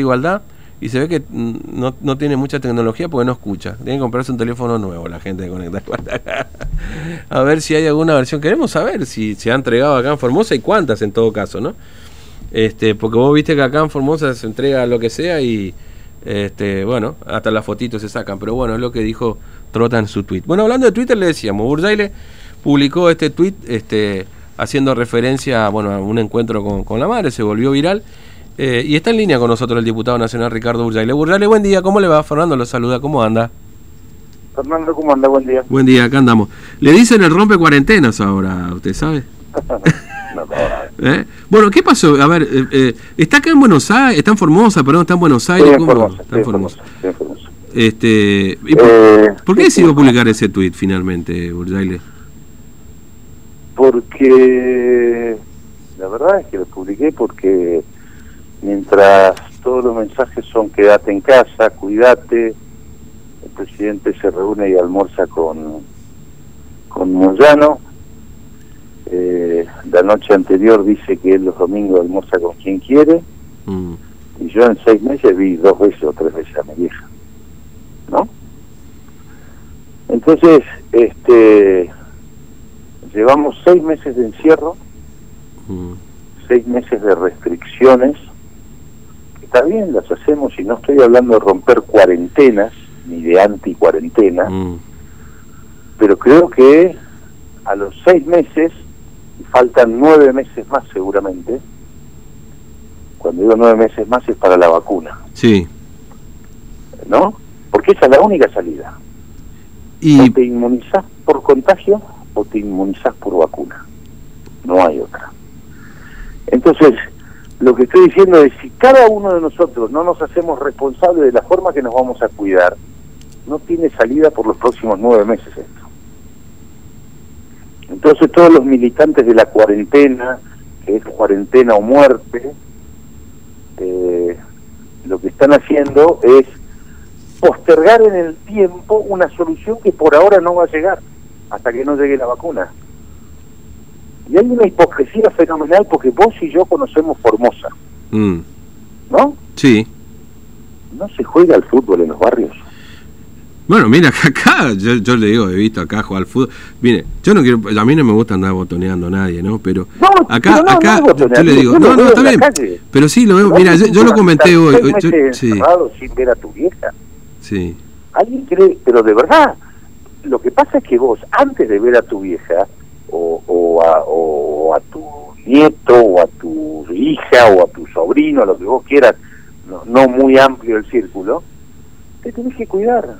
igualdad y se ve que no, no tiene mucha tecnología porque no escucha. Tiene que comprarse un teléfono nuevo la gente de Conectar acá. A ver si hay alguna versión. Queremos saber si se ha entregado acá en Formosa y cuántas en todo caso, ¿no? Este, porque vos viste que acá en Formosa se entrega lo que sea y este, bueno, hasta las fotitos se sacan, pero bueno, es lo que dijo Trota en su tweet. Bueno, hablando de Twitter le decíamos, Burjaile publicó este tweet este, haciendo referencia bueno, a un encuentro con, con la madre, se volvió viral. Eh, y está en línea con nosotros el diputado nacional Ricardo Burjaile. Burjaile, buen día, ¿cómo le va? Fernando lo saluda, ¿cómo anda? Fernando, ¿cómo anda? Buen día. Buen día, acá andamos. Le dicen el rompe cuarentenas ahora, ¿usted sabe? No, no, ¿Eh? Bueno, ¿qué pasó? A ver, eh, eh, está acá en Buenos Aires, está en Formosa, perdón, está en Buenos Aires. estoy en Está en Formosa. En. Este, ¿y por, Eh, por qué sí, decidió sí. publicar ese tweet finalmente, Burjaile? Porque la verdad es que lo publiqué porque mientras todos los mensajes son quédate en casa, cuídate, el presidente se reúne y almuerza con, con Moyano, eh, la noche anterior dice que él los domingos almuerza con quien quiere, Mm, y yo en seis meses vi dos veces o tres veces a mi vieja, ¿no? Entonces, este, llevamos seis meses de encierro, mm, seis meses de restricciones, está bien, las hacemos y no estoy hablando de romper cuarentenas, ni de anti-cuarentena, mm. pero creo que a los seis meses, y faltan nueve meses más seguramente, cuando digo nueve meses más es para la vacuna, Sí. ¿no? Porque esa es la única salida. Y, O te inmunizás por contagio o te inmunizás por vacuna. No hay otra. Entonces, lo que estoy diciendo es, si cada uno de nosotros no nos hacemos responsables de la forma que nos vamos a cuidar, no tiene salida por los próximos nueve meses esto. Entonces, todos los militantes de la cuarentena, que es cuarentena o muerte, eh, lo que están haciendo es postergar en el tiempo una solución que por ahora no va a llegar hasta que no llegue la vacuna. Y hay una hipocresía fenomenal porque vos y yo conocemos Formosa, mm, ¿no? sí. No se juega al fútbol en los barrios. Bueno, mira, acá, yo, yo le digo, he visto acá jugar al fútbol. Mire, yo no quiero, a mí no me gusta andar botoneando a nadie, ¿no? Pero No, acá, pero no, acá, no yo le digo, no, no, está bien. calle. Pero sí, lo veo, mira, yo, lo comenté hoy. hoy- yo- sí, sin ver a tu vieja. sí. ¿Alguien cree? Pero de verdad, lo que pasa es que vos, antes de ver a tu vieja, o, o, a, o a tu nieto, o a tu hija, o a tu sobrino, lo que vos quieras, no, no muy amplio el círculo, te tenés que cuidar.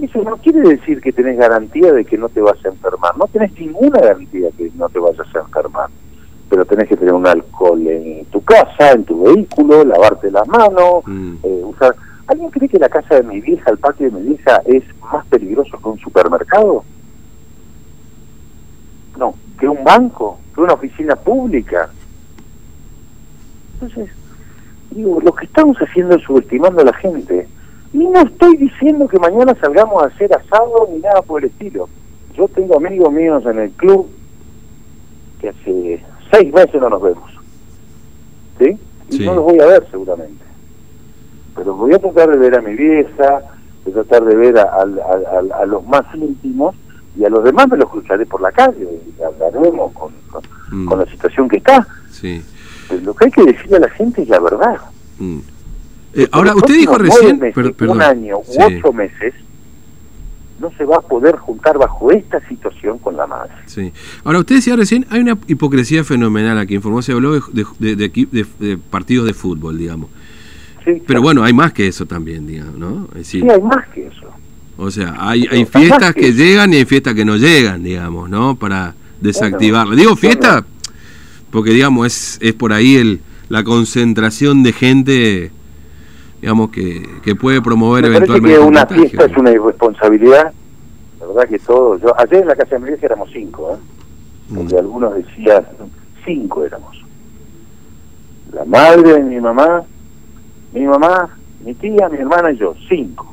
Eso no quiere decir que tenés garantía de que no te vas a enfermar. No tenés ninguna garantía que no te vayas a enfermar. Pero tenés que tener un alcohol en tu casa, en tu vehículo, lavarte las manos, Mm. eh, usar... ¿Alguien cree que la casa de mi vieja, el patio de mi vieja, es más peligroso que un supermercado? No, que un banco, que una oficina pública. Entonces, digo, lo que estamos haciendo es subestimando a la gente. Y no estoy diciendo que mañana salgamos a hacer asado ni nada por el estilo. Yo tengo amigos míos en el club que hace seis meses no nos vemos. ¿Sí? Y Sí. no los voy a ver seguramente. Pero voy a tratar de ver a mi vieja, a tratar de ver a, a- a- a- a los más íntimos y a los demás me los cruzaré por la calle y hablaremos con, con, Mm. con la situación que está. Sí. Pero lo que hay que decirle a la gente es la verdad. mm. Eh, ahora, usted dijo recién. per- perdón. un año u Sí. ocho meses, no se va a poder juntar bajo esta situación con la madre. Sí. Ahora, usted decía recién, hay una hipocresía fenomenal aquí en Formosa. Se habló de, de, de- de partidos de fútbol, digamos. Sí, Pero bueno, hay más que eso también, digamos, ¿no? Es decir, sí, hay más que eso. O sea, hay, hay fiestas que llegan y hay fiestas que no llegan, digamos, ¿no? Para desactivarla. Digo fiesta porque, digamos, es, es por ahí el, la concentración de gente, digamos, que, que puede promover Me eventualmente que un una contagio, fiesta es una irresponsabilidad. La verdad que todo. Yo, ayer en la casa de mi vieja éramos cinco, ¿eh? Porque Mm. algunos decían, cinco éramos. La madre de mi mamá, mi mamá, mi tía, mi hermana y yo, cinco.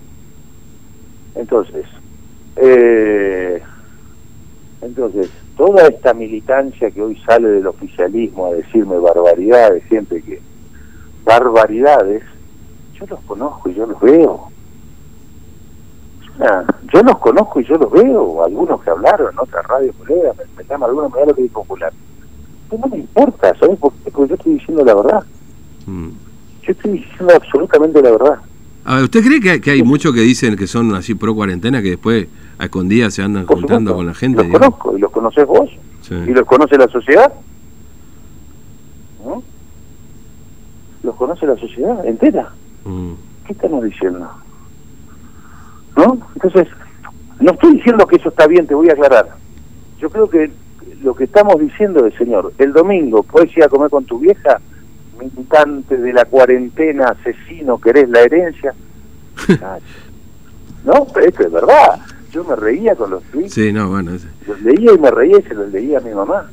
Entonces, eh, entonces, toda esta militancia que hoy sale del oficialismo a decirme barbaridades siempre que barbaridades, yo los conozco y yo los veo. yo los conozco y yo los veo, algunos que hablaron en otras radios colegas, me, me llama alguna manera lo que dijo popular. no me importa, ¿sabes por qué? Porque yo estoy diciendo la verdad. Mm. Yo estoy diciendo absolutamente la verdad. A ver, ¿usted cree que, hay muchos que dicen que son así pro cuarentena que después a escondidas se andan juntando con la gente? Los conozco, y los conoces vos, y los conoce la sociedad. ¿No? Los conoce la sociedad entera. Mm. ¿Qué estamos diciendo? ¿No? Entonces, no estoy diciendo que eso está bien, te voy a aclarar. Yo creo que lo que estamos diciendo es, señor, el domingo puedes ir a comer con tu vieja, militante de la cuarentena, asesino, querés la herencia. no, pero esto es verdad. Yo me reía con los tweets. Sí, no, bueno. Los leía y me reía y se los leía a mi mamá.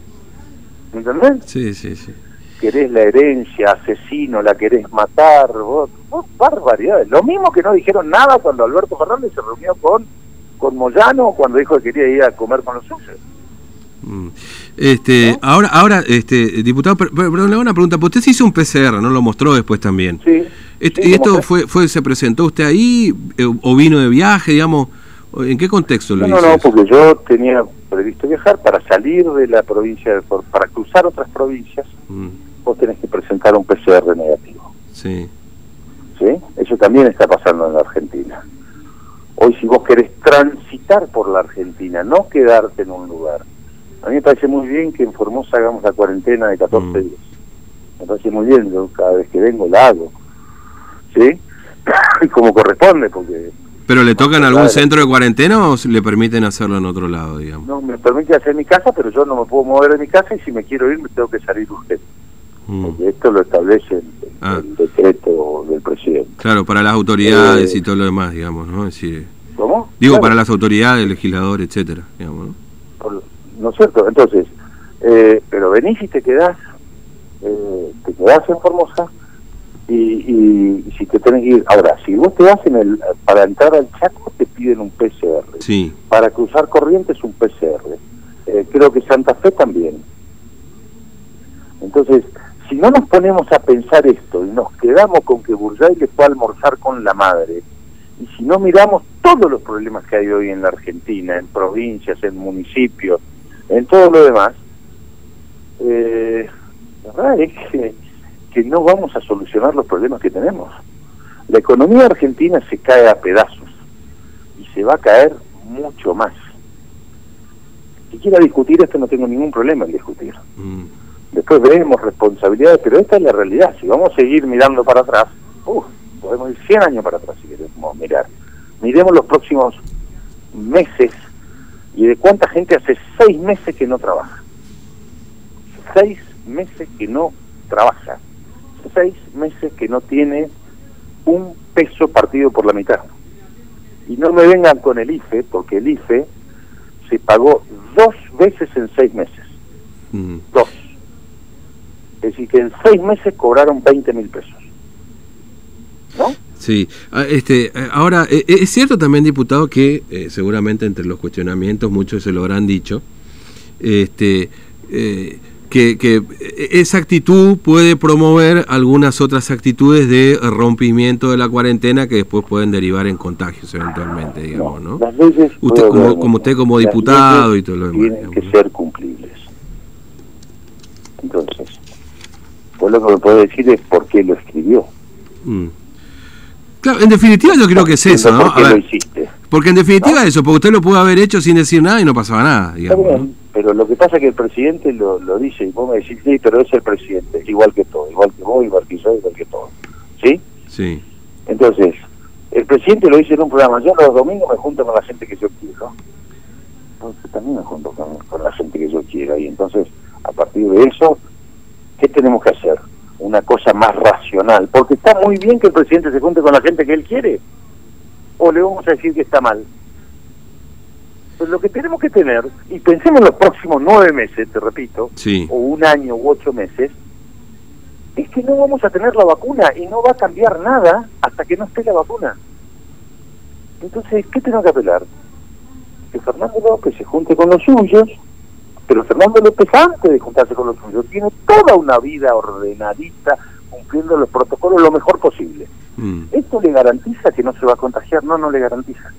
¿Me entendés? Sí, sí, sí. Querés la herencia, asesino, la querés matar, vos, vos barbaridades. Lo mismo que no dijeron nada cuando Alberto Fernández se reunió con, con Moyano, cuando dijo que quería ir a comer con los suyos. Mm. Este, ahora, ahora, este, diputado, perdón, le hago una pregunta. Usted se hizo un PCR, ¿no? Lo mostró después también. Sí. ¿Y esto fue, fue, se presentó usted ahí eh, o vino de viaje, digamos? ¿En qué contexto lo hizo? No, no, porque yo tenía previsto viajar para salir de la provincia, para cruzar otras provincias, mm. vos tenés que presentar un PCR negativo. Sí. ¿Sí? Eso también está pasando en la Argentina. Hoy si vos querés transitar por la Argentina, no quedarte en un lugar, a mí me parece muy bien que en Formosa hagamos la cuarentena de 14 mm. días. Me parece muy bien, yo cada vez que vengo la hago. ¿Sí? y como corresponde, porque... ¿Pero le tocan algún centro de cuarentena o le permiten hacerlo en otro lado, digamos? No, me permite hacer mi casa, pero yo no me puedo mover de mi casa y si me quiero ir me tengo que salir urgente. Mm. Porque esto lo establece el, ah. decreto del presidente. Claro, para las autoridades y eh, todo lo demás, digamos, ¿no? ¿Cómo? Digo, para las autoridades, legisladores, etcétera, digamos, ¿no? ¿No es cierto? Entonces, eh, pero venís y te quedás, eh, te quedás en Formosa y, y, si te tenés que ir, ahora, si vos te vas en el, para entrar al Chaco te piden un PCR, sí. para cruzar Corrientes un PCR, eh, creo que Santa Fe también. Entonces, si no nos ponemos a pensar esto y nos quedamos con que Burjay le fue a almorzar con la madre, y si no miramos todos los problemas que hay hoy en la Argentina, en provincias, en municipios, en todo lo demás, eh, la verdad es que, que no vamos a solucionar los problemas que tenemos. La economía argentina se cae a pedazos y se va a caer mucho más. Si quiera discutir esto no tengo ningún problema en discutir. Mm. Después veremos responsabilidades, pero esta es la realidad. Si vamos a seguir mirando para atrás, podemos ir 100 años para atrás si queremos mirar. Miremos los próximos meses y de cuánta gente hace seis meses que no trabaja. Seis meses que no trabaja. Seis meses que no tiene un peso partido por la mitad. Y no me vengan con el IFE, porque el IFE se pagó dos veces en seis meses. Mm. Dos. Es decir, que en seis meses cobraron 20 mil pesos. Sí, ah, este, eh, ahora, eh, eh, es cierto también, diputado, que seguramente entre los cuestionamientos muchos se lo habrán dicho, este, que, que, esa actitud puede promover algunas otras actitudes de rompimiento de la cuarentena que después pueden derivar en contagios eventualmente, digamos, ¿no? usted, como, como, usted como diputado y todo lo demás. Tienen que ser cumplibles. Entonces, pues lo que me puede decir es por qué lo escribió. Mm en definitiva yo creo que es eso, ¿no? Porque en definitiva eso, porque usted lo pudo haber hecho sin decir nada y no pasaba nada. Pero lo que pasa es que el presidente lo, lo dice y vos me decís, sí, pero es el presidente, igual que todo, igual que vos, igual que yo, igual que todo. ¿Sí? Sí. Entonces, el presidente lo dice en un programa, yo los domingos me junto con la gente que yo quiero. Entonces también me junto con, con la gente que yo quiero y entonces, a partir de eso, ¿qué tenemos que hacer? Una cosa más racional, porque está muy bien que el presidente se junte con la gente que él quiere, o le vamos a decir que está mal. Pues lo que tenemos que tener, y pensemos en los próximos nueve meses, te repito, o un año u ocho meses, es que no vamos a tener la vacuna y no va a cambiar nada hasta que no esté la vacuna. Entonces, ¿qué tenemos que apelar? Que Fernando López se junte con los suyos, pero Fernando López, antes de juntarse con los suyos, tiene toda una vida ordenadita, cumpliendo los protocolos lo mejor posible. Mm. ¿Esto le garantiza que no se va a contagiar? No, no le garantiza.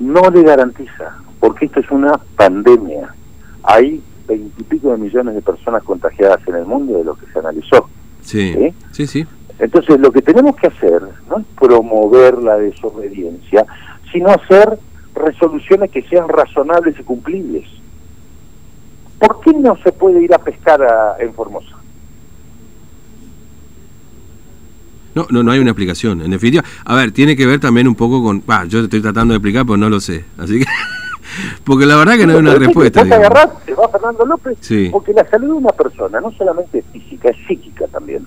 No le garantiza, porque esto es una pandemia. Hay veintipico de millones de personas contagiadas en el mundo de lo que se analizó. Sí, ¿Sí? sí, sí. Entonces, lo que tenemos que hacer no es promover la desobediencia, sino hacer resoluciones que sean razonables y cumplibles. ¿Por qué no se puede ir a pescar a- en Formosa? No, no, no hay una explicación. En definitiva, a ver, tiene que ver también un poco con. Ah, yo estoy tratando de explicar, pero no lo sé. Así que. porque la verdad que no hay una respuesta. te agarrás, te va Fernando López, Sí. porque la salud de una persona no solamente es física, es psíquica también.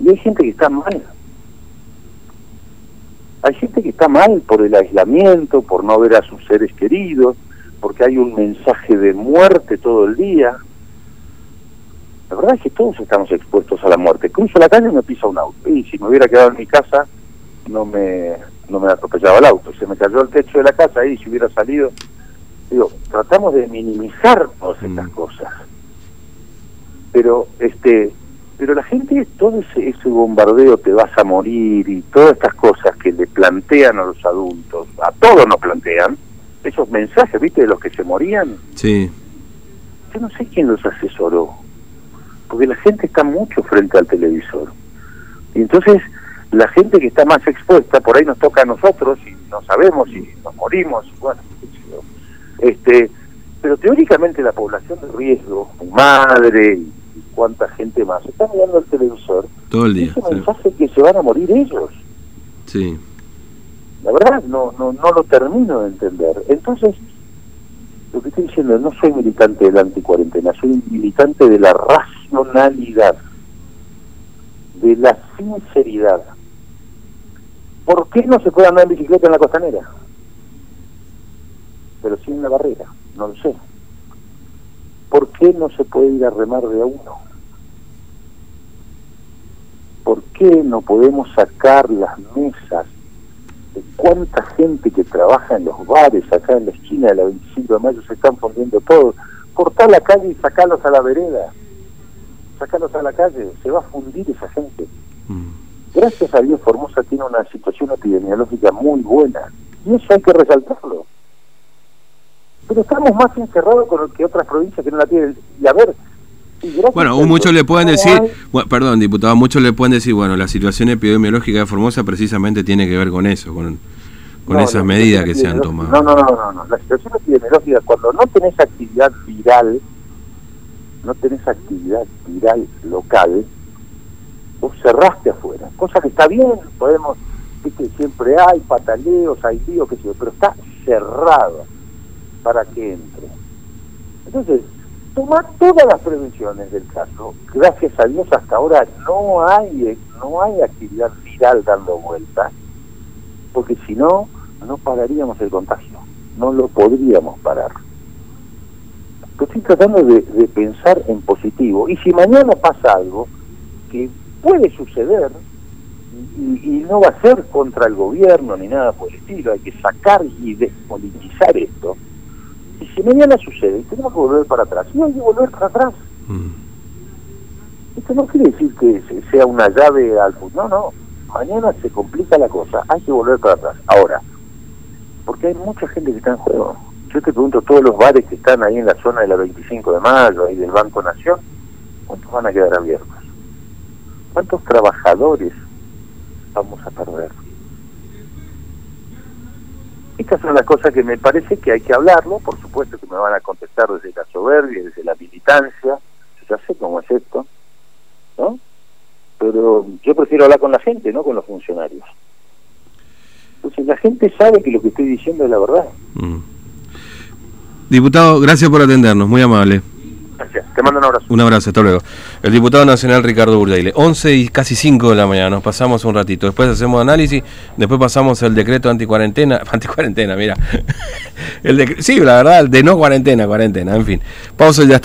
Y hay gente que está mal. Hay gente que está mal por el aislamiento, por no ver a sus seres queridos, porque hay un mensaje de muerte todo el día. La verdad es que todos estamos expuestos a la muerte. Cruzo la calle y me pisa un auto. Y si me hubiera quedado en mi casa, no me, no me atropellaba el auto. Se me cayó el techo de la casa ahí, si hubiera salido. Digo, tratamos de minimizar todas estas Mm. cosas. Pero, este, pero la gente, todo ese, ese bombardeo, te vas a morir y todas estas cosas que le plantean a los adultos, a todos nos plantean, esos mensajes, ¿viste? De los que se morían, Sí. yo no sé quién los asesoró, porque la gente está mucho frente al televisor. Y entonces la gente que está más expuesta, por ahí nos toca a nosotros y no sabemos si nos morimos, bueno, este, pero teóricamente la población de riesgo, mi madre y, cuánta gente más, está mirando el televisor, Todo el y día. ese sí. mensaje que se van a morir ellos. Sí. La verdad, no, no, no lo termino de entender. Entonces, lo que estoy diciendo no soy militante de la anticuarentena, soy militante de la racionalidad, de la sinceridad. ¿Por qué no se puede andar en bicicleta en la costanera? Pero sin la barrera, no lo sé. ¿Por qué no se puede ir a remar de a uno? ¿Por qué no podemos sacar las mesas de cuánta gente que trabaja en los bares acá en la esquina de la 25 de mayo se están fundiendo todos? Cortar la calle y sacarlos a la vereda. Sacarlos a la calle, se va a fundir esa gente. Mm. Gracias a Dios Formosa tiene una situación epidemiológica muy buena y eso hay que resaltarlo. Pero estamos más encerrados con el que otras provincias que no la tienen. Y a ver, Bueno, muchos le pueden decir, bueno, perdón, diputado, muchos le pueden decir, bueno, la situación epidemiológica de Formosa precisamente tiene que ver con eso, con, con No, esas medidas que se han tomado. No, no, no, no, no. La situación epidemiológica, cuando no tenés actividad viral, no tenés actividad viral local, vos cerraste afuera. Cosa que está bien, podemos, viste, siempre hay pataleos, hay líos, qué sé yo, pero está cerrado para que entre. Entonces, toma todas las prevenciones del caso. Gracias a Dios hasta ahora no hay no hay actividad viral dando vueltas, porque si no, no pararíamos el contagio, no lo podríamos parar. Pero estoy tratando de, de pensar en positivo. Y si mañana pasa algo que puede suceder, y, y no va a ser contra el gobierno ni nada por el estilo, hay que sacar y despolitizar esto. Y si mañana sucede, tenemos que volver para atrás. Y hay que volver para atrás. Mm. Esto no quiere decir que se- sea una llave al futuro. No, no. Mañana se complica la cosa. Hay que volver para atrás. Ahora, porque hay mucha gente que está en juego. Yo te pregunto, todos los bares que están ahí en la zona de la 25 de mayo, ahí del Banco Nación, ¿cuántos van a quedar abiertos? ¿Cuántos trabajadores vamos a perder? Estas son las cosas que me parece que hay que hablarlo. Por supuesto que me van a contestar desde la soberbia, desde la militancia. Ya sé cómo es esto, ¿no? Pero yo prefiero hablar con la gente, no con los funcionarios. Entonces la gente sabe que lo que estoy diciendo es la verdad. Mm. Diputado, gracias por atendernos, muy amable. Te mando un abrazo. Un abrazo, hasta luego. El diputado nacional Ricardo Burdeile. 11 y casi 5 de la mañana, nos pasamos un ratito. Después hacemos análisis, después pasamos el decreto anticuarentena. Anticuarentena, mira. El decre- sí, la verdad, de no cuarentena, cuarentena, en fin. Pausa ya está.